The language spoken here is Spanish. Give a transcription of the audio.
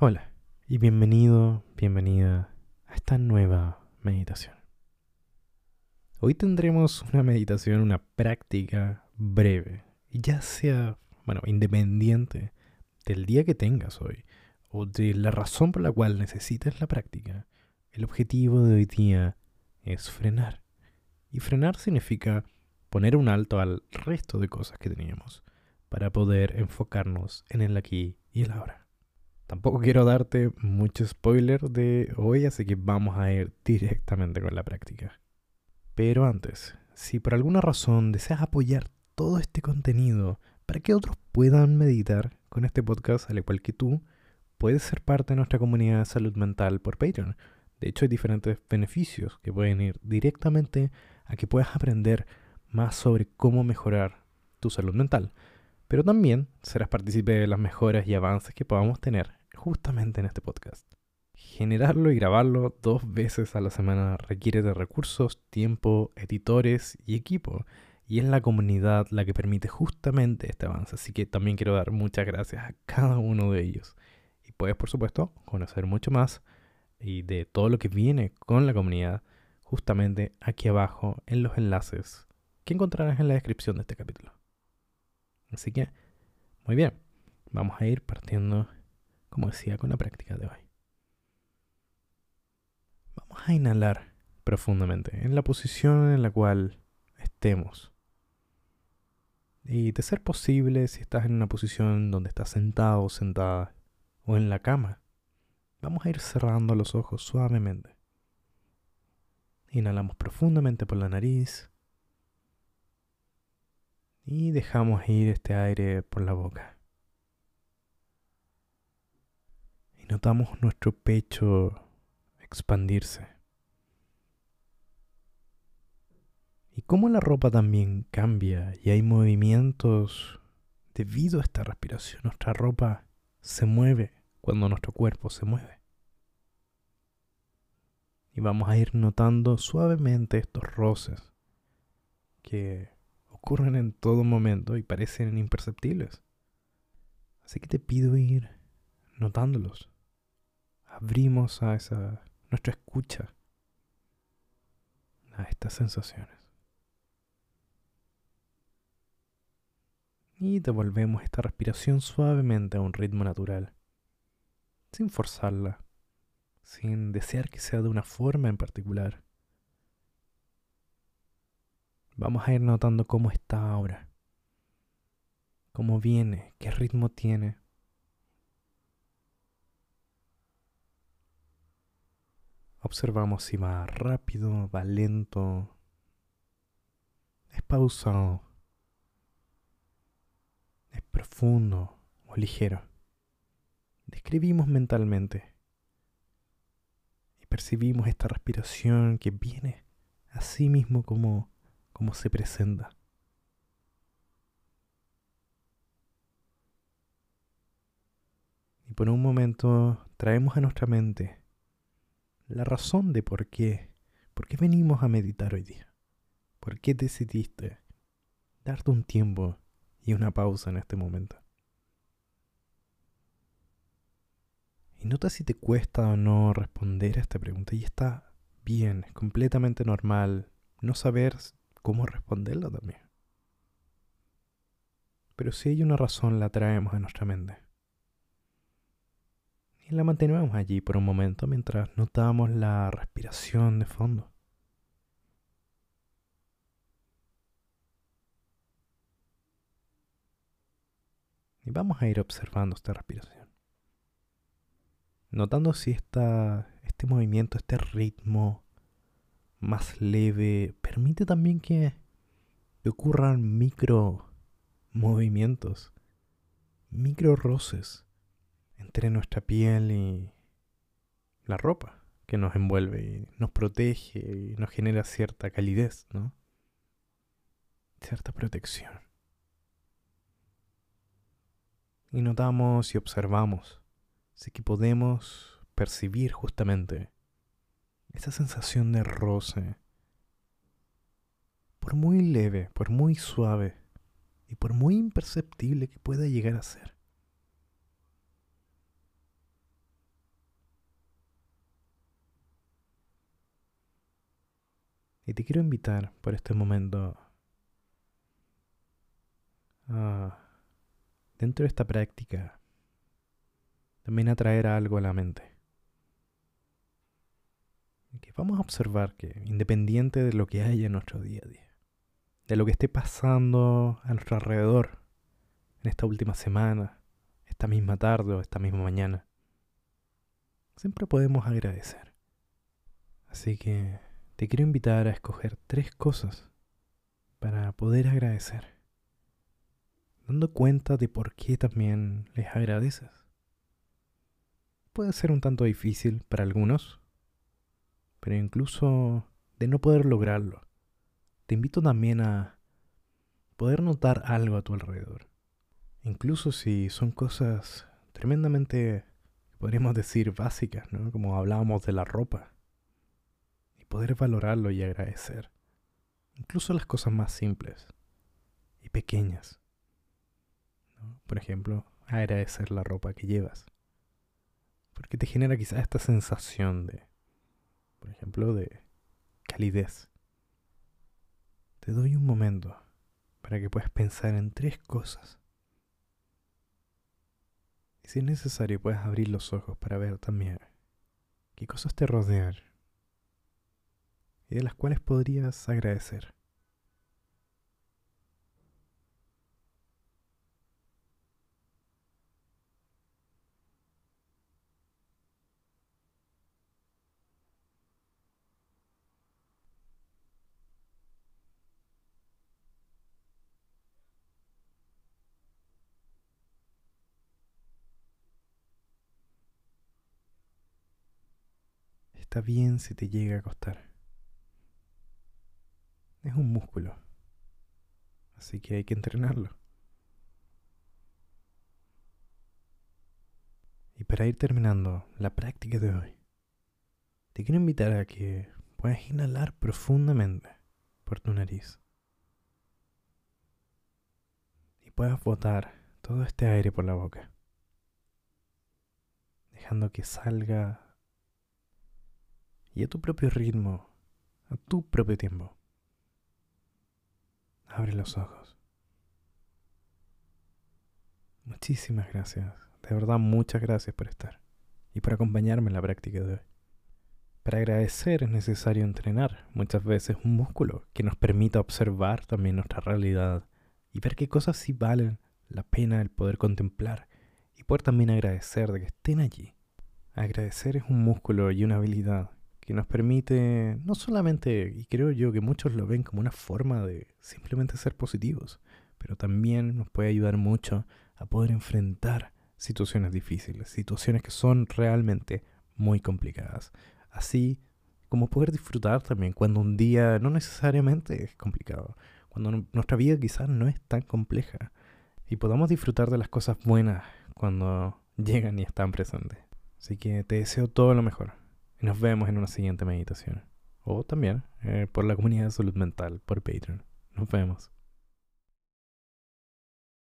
Hola y bienvenido, bienvenida a esta nueva meditación. Hoy tendremos una meditación, una práctica breve, ya sea, bueno, independiente del día que tengas hoy o de la razón por la cual necesites la práctica. El objetivo de hoy día es frenar. Y frenar significa poner un alto al resto de cosas que teníamos para poder enfocarnos en el aquí y el ahora. Tampoco quiero darte mucho spoiler de hoy, así que vamos a ir directamente con la práctica. Pero antes, si por alguna razón deseas apoyar todo este contenido para que otros puedan meditar con este podcast al igual que tú, puedes ser parte de nuestra comunidad de salud mental por Patreon. De hecho, hay diferentes beneficios que pueden ir directamente a que puedas aprender más sobre cómo mejorar tu salud mental. Pero también serás partícipe de las mejoras y avances que podamos tener justamente en este podcast. Generarlo y grabarlo dos veces a la semana requiere de recursos, tiempo, editores y equipo. Y es la comunidad la que permite justamente este avance. Así que también quiero dar muchas gracias a cada uno de ellos. Y puedes, por supuesto, conocer mucho más y de todo lo que viene con la comunidad justamente aquí abajo en los enlaces que encontrarás en la descripción de este capítulo. Así que, muy bien, vamos a ir partiendo como decía, con la práctica de hoy. Vamos a inhalar profundamente en la posición en la cual estemos. Y de ser posible, si estás en una posición donde estás sentado o sentada o en la cama, vamos a ir cerrando los ojos suavemente. Inhalamos profundamente por la nariz y dejamos ir este aire por la boca. Notamos nuestro pecho expandirse. Y cómo la ropa también cambia y hay movimientos debido a esta respiración. Nuestra ropa se mueve cuando nuestro cuerpo se mueve. Y vamos a ir notando suavemente estos roces que ocurren en todo momento y parecen imperceptibles. Así que te pido ir notándolos abrimos a esa nuestra escucha a estas sensaciones. Y devolvemos esta respiración suavemente a un ritmo natural, sin forzarla, sin desear que sea de una forma en particular. Vamos a ir notando cómo está ahora, cómo viene, qué ritmo tiene Observamos si va rápido, va lento, es pausado, es profundo o ligero. Describimos mentalmente y percibimos esta respiración que viene así mismo como, como se presenta. Y por un momento traemos a nuestra mente la razón de por qué, por qué venimos a meditar hoy día. ¿Por qué decidiste darte un tiempo y una pausa en este momento? Y nota si te cuesta o no responder a esta pregunta. Y está bien, es completamente normal no saber cómo responderla también. Pero si hay una razón, la traemos a nuestra mente y la mantenemos allí por un momento mientras notamos la respiración de fondo. Y vamos a ir observando esta respiración. Notando si esta, este movimiento, este ritmo más leve, permite también que ocurran micro movimientos, micro roces entre nuestra piel y la ropa que nos envuelve y nos protege y nos genera cierta calidez, ¿no? Cierta protección. Y notamos y observamos si que podemos percibir justamente esa sensación de roce, por muy leve, por muy suave y por muy imperceptible que pueda llegar a ser. Y te quiero invitar por este momento a, dentro de esta práctica, también a traer algo a la mente. Que vamos a observar que independiente de lo que haya en nuestro día a día, de lo que esté pasando a nuestro alrededor en esta última semana, esta misma tarde o esta misma mañana, siempre podemos agradecer. Así que te quiero invitar a escoger tres cosas para poder agradecer, dando cuenta de por qué también les agradeces. Puede ser un tanto difícil para algunos, pero incluso de no poder lograrlo, te invito también a poder notar algo a tu alrededor. Incluso si son cosas tremendamente, podríamos decir, básicas, ¿no? Como hablábamos de la ropa poder valorarlo y agradecer. Incluso las cosas más simples y pequeñas. Por ejemplo, agradecer la ropa que llevas. Porque te genera quizás esta sensación de, por ejemplo, de calidez. Te doy un momento para que puedas pensar en tres cosas. Y si es necesario, puedes abrir los ojos para ver también qué cosas te rodean y de las cuales podrías agradecer. Está bien si te llega a costar es un músculo. Así que hay que entrenarlo. Y para ir terminando la práctica de hoy, te quiero invitar a que puedas inhalar profundamente por tu nariz. Y puedas botar todo este aire por la boca. Dejando que salga y a tu propio ritmo, a tu propio tiempo. Abre los ojos. Muchísimas gracias. De verdad, muchas gracias por estar y por acompañarme en la práctica de hoy. Para agradecer es necesario entrenar muchas veces un músculo que nos permita observar también nuestra realidad y ver qué cosas sí valen la pena el poder contemplar y poder también agradecer de que estén allí. Agradecer es un músculo y una habilidad que nos permite no solamente, y creo yo que muchos lo ven como una forma de simplemente ser positivos, pero también nos puede ayudar mucho a poder enfrentar situaciones difíciles, situaciones que son realmente muy complicadas. Así como poder disfrutar también cuando un día no necesariamente es complicado, cuando nuestra vida quizás no es tan compleja y podamos disfrutar de las cosas buenas cuando llegan y están presentes. Así que te deseo todo lo mejor. Y nos vemos en una siguiente meditación. O también eh, por la comunidad de salud mental, por Patreon. Nos vemos.